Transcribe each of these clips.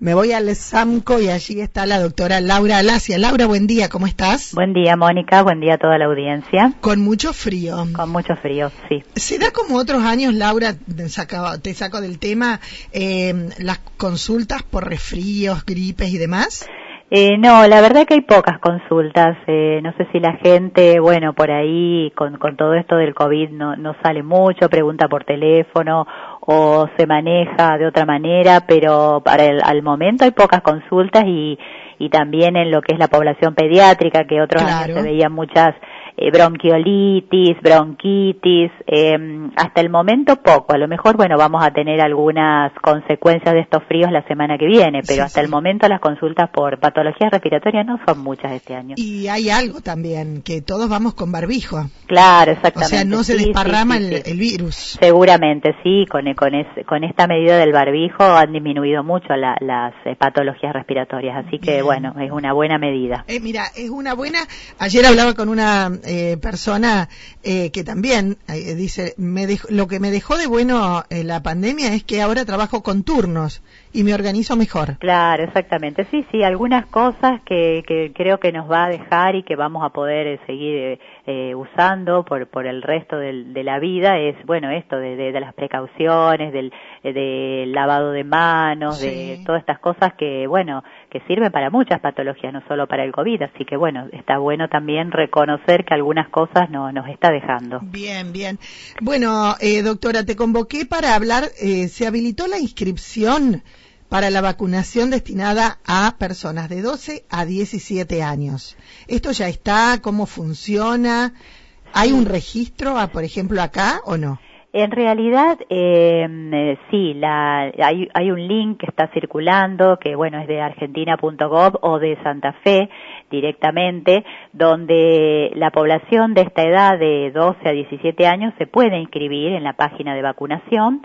me voy al SAMCO y allí está la doctora Laura Alacia. Laura, buen día, ¿cómo estás? Buen día, Mónica, buen día a toda la audiencia. Con mucho frío. Con mucho frío, sí. ¿Se da como otros años, Laura, te saco, te saco del tema, eh, las consultas por resfríos, gripes y demás? Eh, no, la verdad que hay pocas consultas. Eh, no sé si la gente, bueno, por ahí con, con todo esto del COVID no, no sale mucho, pregunta por teléfono o se maneja de otra manera, pero para el al momento hay pocas consultas y, y también en lo que es la población pediátrica, que otros años se veían muchas eh, bronquiolitis, bronquitis, eh, hasta el momento poco. A lo mejor, bueno, vamos a tener algunas consecuencias de estos fríos la semana que viene, pero hasta el momento las consultas por patologías respiratorias no son muchas este año. Y hay algo también, que todos vamos con barbijo. Claro, exactamente. O sea, no se desparrama el, virus. Seguramente, sí, con, con, con esta medida del barbijo han disminuido mucho las eh, patologías respiratorias, así que bueno, es una buena medida. Eh, mira, es una buena, ayer hablaba con una eh, persona eh, que también eh, dice, me lo que me dejó de bueno la pandemia es que ahora trabajo con turnos y me organizo mejor. Claro, exactamente. Sí, sí, algunas cosas que, que creo que nos va a dejar y que vamos a poder eh, seguir eh, eh, usando por, por el resto del, de la vida es, bueno, esto de, de, las precauciones, del, del lavado de manos, de todas estas cosas que, bueno, que sirven para muchas patologías, no solo para el COVID. Así que, bueno, está bueno también reconocer que algunas cosas no, nos está dejando. Bien, bien. Bueno, doctora, te convoqué para hablar, se habilitó la inscripción para la vacunación destinada a personas de 12 a 17 años. ¿Esto ya está? ¿Cómo funciona? ¿Hay un registro, por ejemplo, acá o no? En realidad, em, eh, sí, la, hay, hay, un link que está circulando, que bueno, es de argentina.gov o de Santa Fe directamente, donde la población de esta edad de 12 a 17 años se puede inscribir en la página de vacunación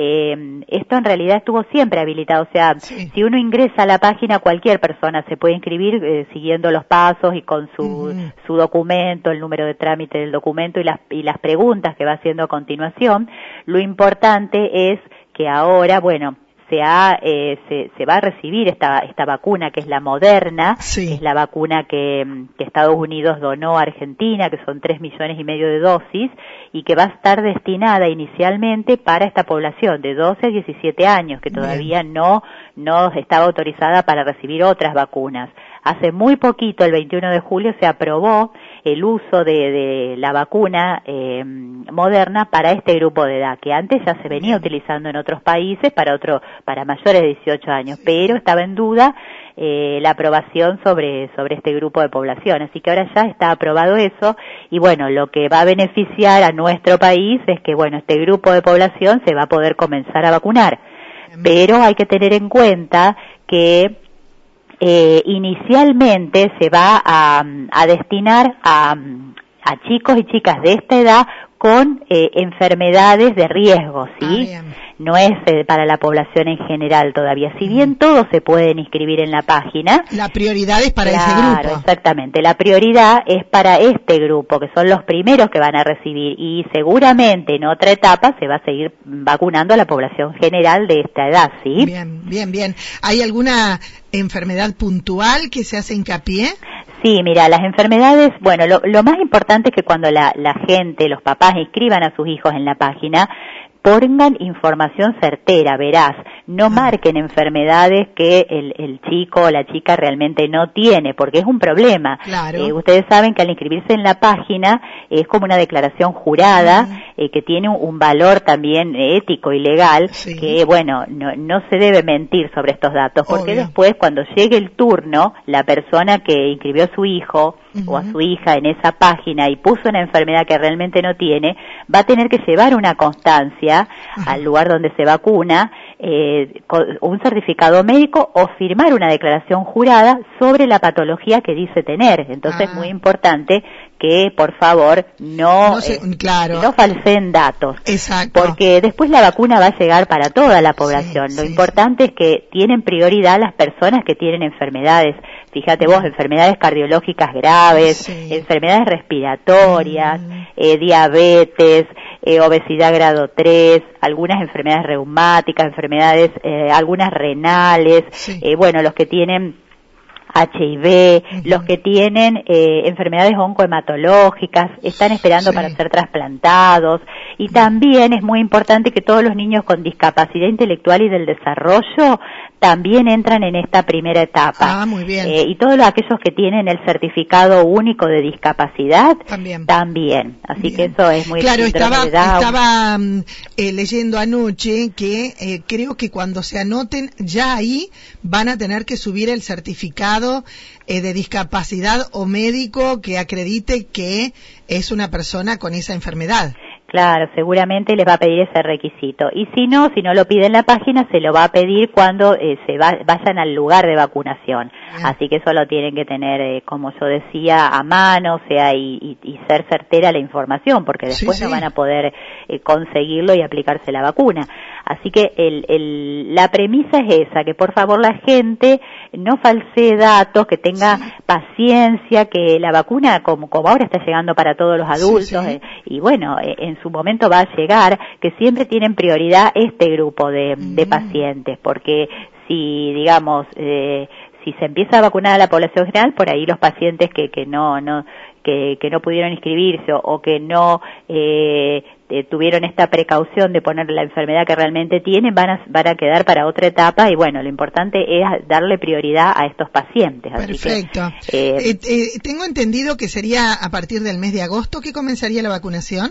eh, esto en realidad estuvo siempre habilitado, o sea, si uno ingresa a la página, cualquier persona se puede inscribir eh, siguiendo los pasos y con su, su documento, el número de trámite del documento y las, y las preguntas que va haciendo a continuación. Lo importante es que ahora, bueno, se, ha, eh, se, se, va a recibir esta, esta vacuna que es la moderna, es la vacuna que, que, Estados Unidos donó a Argentina, que son tres millones y medio de dosis, y que va a estar destinada inicialmente para esta población de 12 a 17 años, que todavía no, no estaba autorizada para recibir otras vacunas. Hace muy poquito, el 21 de julio, se aprobó el uso de, la vacuna eh, moderna para este grupo de edad, que antes ya se venía utilizando en otros países para otro, para mayores de 18 años, pero estaba en duda eh, la aprobación sobre, sobre este grupo de población. Así que ahora ya está aprobado eso y bueno, lo que va a beneficiar a nuestro país es que bueno, este grupo de población se va a poder comenzar a vacunar. Pero hay que tener en cuenta que eh, inicialmente se va a, a destinar a, a, chicos y chicas de esta edad con eh, enfermedades de riesgo, ¿sí? Ah, no es eh, para la población en general todavía. Si bien todos se pueden inscribir en la página. La prioridad es para ese grupo. Claro, exactamente. La prioridad es para este grupo, que son los primeros que van a recibir. Y seguramente en otra etapa se va a seguir vacunando a la población general de esta edad, ¿sí? Bien, bien, bien. ¿Hay alguna enfermedad puntual que se hace hincapié? Sí, mira, las enfermedades, bueno, lo, lo más importante es que cuando la, la gente, los papás inscriban a sus hijos en la página, pongan información certera, verás, no ah. marquen enfermedades que el, el, chico o la chica realmente no tiene, porque es un problema. Eh, ustedes saben que al inscribirse en la página es como una declaración jurada eh, que tiene un, valor también ético y legal, que bueno, no, no, se debe mentir sobre estos datos, porque después cuando llegue el turno, la persona que inscribió a su hijo o a su hija en esa página y puso una enfermedad que realmente no tiene, va a tener que llevar una constancia al lugar donde se vacuna, eh, un certificado médico o firmar una declaración jurada sobre la patología que dice tener. Entonces es ah. muy importante que por favor no, no, eh, no falseen datos. Exacto. Porque después la vacuna va a llegar para toda la población. Lo importante es que tienen prioridad las personas que tienen enfermedades fíjate vos, enfermedades cardiológicas graves, enfermedades respiratorias, mm. eh, diabetes, eh, obesidad grado 3, algunas enfermedades reumáticas, enfermedades eh, algunas renales, eh, bueno, los que tienen HIV, los que tienen eh, enfermedades oncohematológicas, están esperando para ser trasplantados. Y también es muy importante que todos los niños con discapacidad intelectual y del desarrollo también entran en esta primera etapa. Ah, muy bien. Eh, y todos aquellos que tienen el certificado único de discapacidad también. también. Así que eso es muy Claro, estaba, estaba mm, eh, leyendo anoche que eh, creo que cuando se anoten ya ahí van a tener que subir el certificado eh, de discapacidad o médico que acredite que es una persona con esa enfermedad. Claro, seguramente les va a pedir ese requisito. Y si no, si no lo pide en la página, se lo va a pedir cuando eh, se vayan al lugar de vacunación. Así que eso lo tienen que tener, eh, como yo decía, a mano, o sea, y, ser certera la información, porque después no van a poder eh, conseguirlo y aplicarse la vacuna. Así que el, la premisa es esa, que por favor la gente no falsee datos, que tenga paciencia, que la vacuna, como, como ahora está llegando para todos los adultos, y bueno, en su momento va a llegar, que siempre tienen prioridad este grupo de, mm. pacientes, porque si, digamos, eh, si se empieza a vacunar a la población general, por ahí los pacientes que, que no, no, que, que no pudieron inscribirse o, que no eh, eh, tuvieron esta precaución de poner la enfermedad que realmente tienen van a, van a quedar para otra etapa y bueno, lo importante es darle prioridad a estos pacientes. Perfecto. Eh, tengo entendido que sería a partir del mes de agosto que comenzaría la vacunación.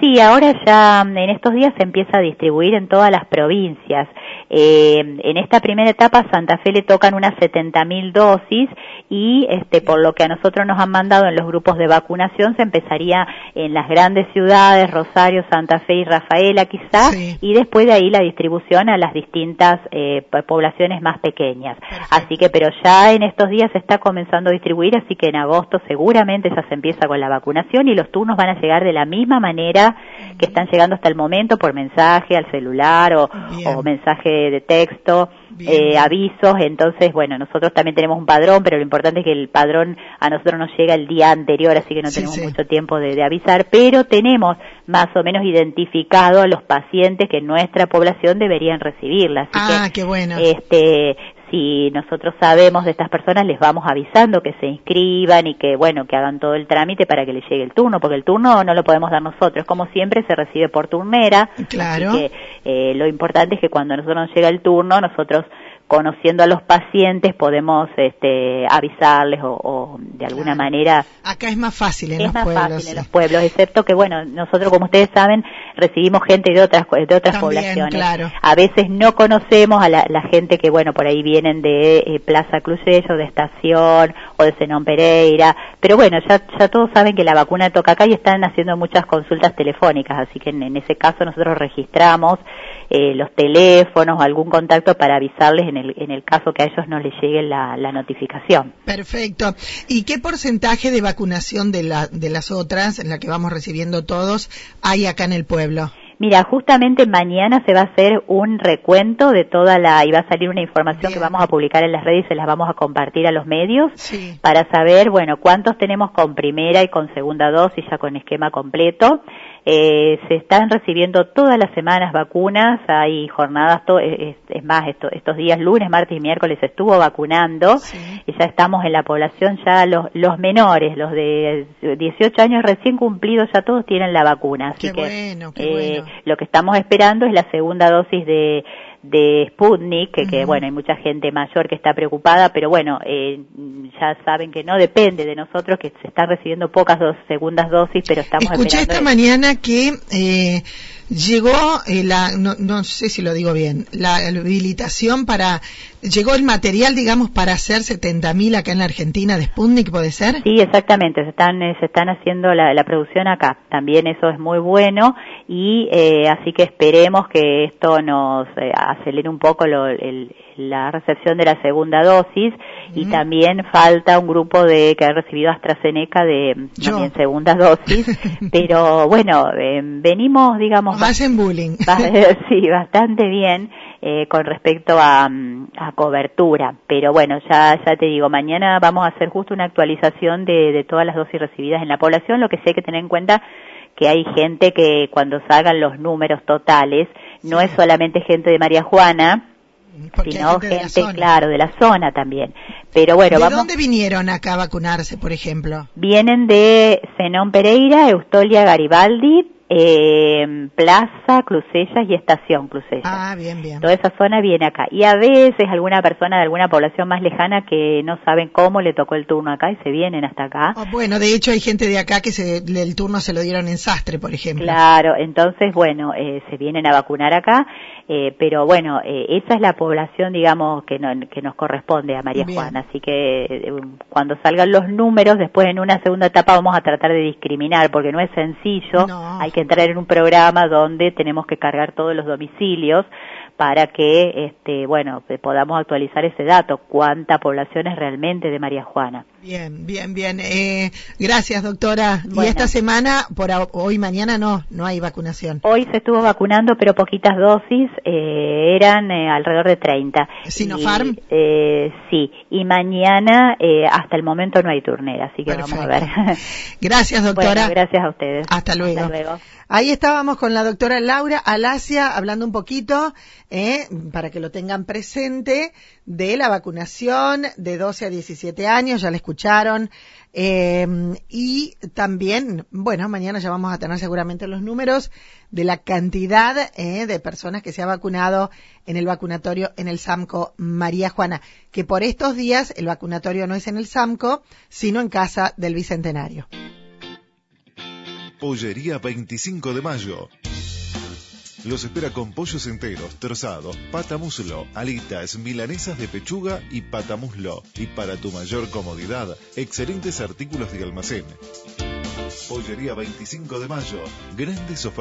Sí, ahora ya en estos días se empieza a distribuir en todas las provincias. Eh, en esta primera etapa Santa Fe le tocan unas 70.000 dosis y este, por lo que a nosotros nos han mandado en los grupos de vacunación se empezaría en las grandes ciudades, Rosario, Santa Fe y Rafaela quizás, y después de ahí la distribución a las distintas eh, poblaciones más pequeñas. Así que, pero ya en estos días se está comenzando a distribuir, así que en agosto seguramente ya se empieza con la vacunación y los turnos van a llegar de la misma manera que están llegando hasta el momento por mensaje al celular o, o mensaje de, texto, eh, avisos, entonces, bueno, nosotros también tenemos un padrón, pero lo importante es que el padrón a nosotros nos llega el día anterior, así que no tenemos mucho tiempo de, avisar, pero tenemos más o menos identificado a los pacientes que nuestra población deberían recibirla. Así ah, qué bueno. Este, si nosotros sabemos de estas personas, les vamos avisando que se inscriban y que, bueno, que hagan todo el trámite para que les llegue el turno, porque el turno no lo podemos dar nosotros. Como siempre, se recibe por turnera. Claro. Así que eh, lo importante es que cuando a nosotros nos llega el turno, nosotros conociendo a los pacientes podemos este, avisarles o, de alguna manera acá es más fácil en es los más pueblos fácil en los pueblos excepto que bueno nosotros como ustedes saben recibimos gente de otras de otras poblaciones. claro. a veces no conocemos a la, gente que bueno por ahí vienen de eh, Plaza Crucello de Estación o de Zenón Pereira pero bueno ya ya todos saben que la vacuna toca acá y están haciendo muchas consultas telefónicas así que en, ese caso nosotros registramos eh, los teléfonos o algún contacto para avisarles en el en el caso que a ellos no les llegue la, notificación. Perfecto. ¿Y qué porcentaje de vacunación de, la, de las otras, en la que vamos recibiendo todos, hay acá en el pueblo? Mira, justamente mañana se va a hacer un recuento de toda la, y va a salir una información que vamos a publicar en las redes y se las vamos a compartir a los medios para saber, bueno, cuántos tenemos con primera y con segunda dosis ya con esquema completo. Eh, se están recibiendo todas las semanas vacunas, hay jornadas, es, más, estos días lunes, martes y miércoles estuvo vacunando y ya estamos en la población, ya los, los menores, los de 18 años recién cumplidos, ya todos tienen la vacuna. Así qué que, bueno, qué bueno. Lo que estamos esperando es la segunda dosis de de Sputnik, que, bueno, hay mucha gente mayor que está preocupada, pero bueno, eh, ya saben que no depende de nosotros, que se están recibiendo pocas dos, segundas dosis, pero estamos Escuché esta mañana que eh, llegó eh, la, no, no, sé si lo digo bien, la habilitación para, llegó el material, digamos, para hacer 70.000 acá en la Argentina de Sputnik, ¿puede ser? Sí, exactamente, se están, eh, se están haciendo la, la producción acá, también eso es muy bueno y eh, así que esperemos que esto nos eh, acelere un poco lo, el, la recepción de la segunda dosis y también falta un grupo de que ha recibido AstraZeneca de también segunda dosis, pero bueno, eh, venimos, digamos, en bullying. sí, bastante bien eh, con respecto a, a, cobertura, pero bueno, ya ya te digo, mañana vamos a hacer justo una actualización de, de todas las dosis recibidas en la población, lo que sí hay que tener en cuenta que hay gente que cuando salgan los números totales, no es solamente gente de María Juana, sino gente, claro, de la zona también. Pero bueno, ¿De vamos. dónde vinieron acá a vacunarse, por ejemplo? Vienen de Zenón Pereira, Eustolia Garibaldi, eh, Plaza, Clusellas y Estación Clusellas. Ah, bien, bien. Toda esa zona viene acá. Y a veces alguna persona de alguna población más lejana que no saben cómo le tocó el turno acá y se vienen hasta acá. Oh, bueno, de hecho hay gente de acá que se, el turno se lo dieron en Sastre, por ejemplo. Claro, entonces, bueno, eh, se vienen a vacunar acá, eh, pero bueno, eh, esa es la población, digamos, que, no, que nos corresponde a María Juana. Así que eh, cuando salgan los números, después en una segunda etapa vamos a tratar de discriminar, porque no es sencillo, No. hay que entrar en un programa donde tenemos que cargar todos los domicilios para que, este, bueno, podamos actualizar ese dato, cuánta población es realmente de María Juana. Bien, bien, bien. Eh, gracias, doctora. Bueno. Y esta semana, por hoy, mañana no, no hay vacunación. Hoy se estuvo vacunando, pero poquitas dosis, eh, eran eh, alrededor de 30. ¿Sinopharm? Y, eh, sí, y mañana eh, hasta el momento no hay turnera, así que vamos a ver. Gracias, doctora. Bueno, gracias a ustedes. Hasta luego. Hasta luego. Ahí estábamos con la doctora Laura Alasia hablando un poquito, eh, para que lo tengan presente, de la vacunación de 12 a 17 años, ya la escucharon. Eh, y también, bueno, mañana ya vamos a tener seguramente los números de la cantidad eh, de personas que se ha vacunado en el vacunatorio en el SAMCO María Juana, que por estos días el vacunatorio no es en el SAMCO, sino en casa del Bicentenario. Pollería 25 de mayo. Los espera con pollos enteros, trozados, pata muslo, alitas, milanesas de pechuga y pata muslo. Y para tu mayor comodidad, excelentes artículos de almacén. Pollería 25 de mayo. Grandes ofertas.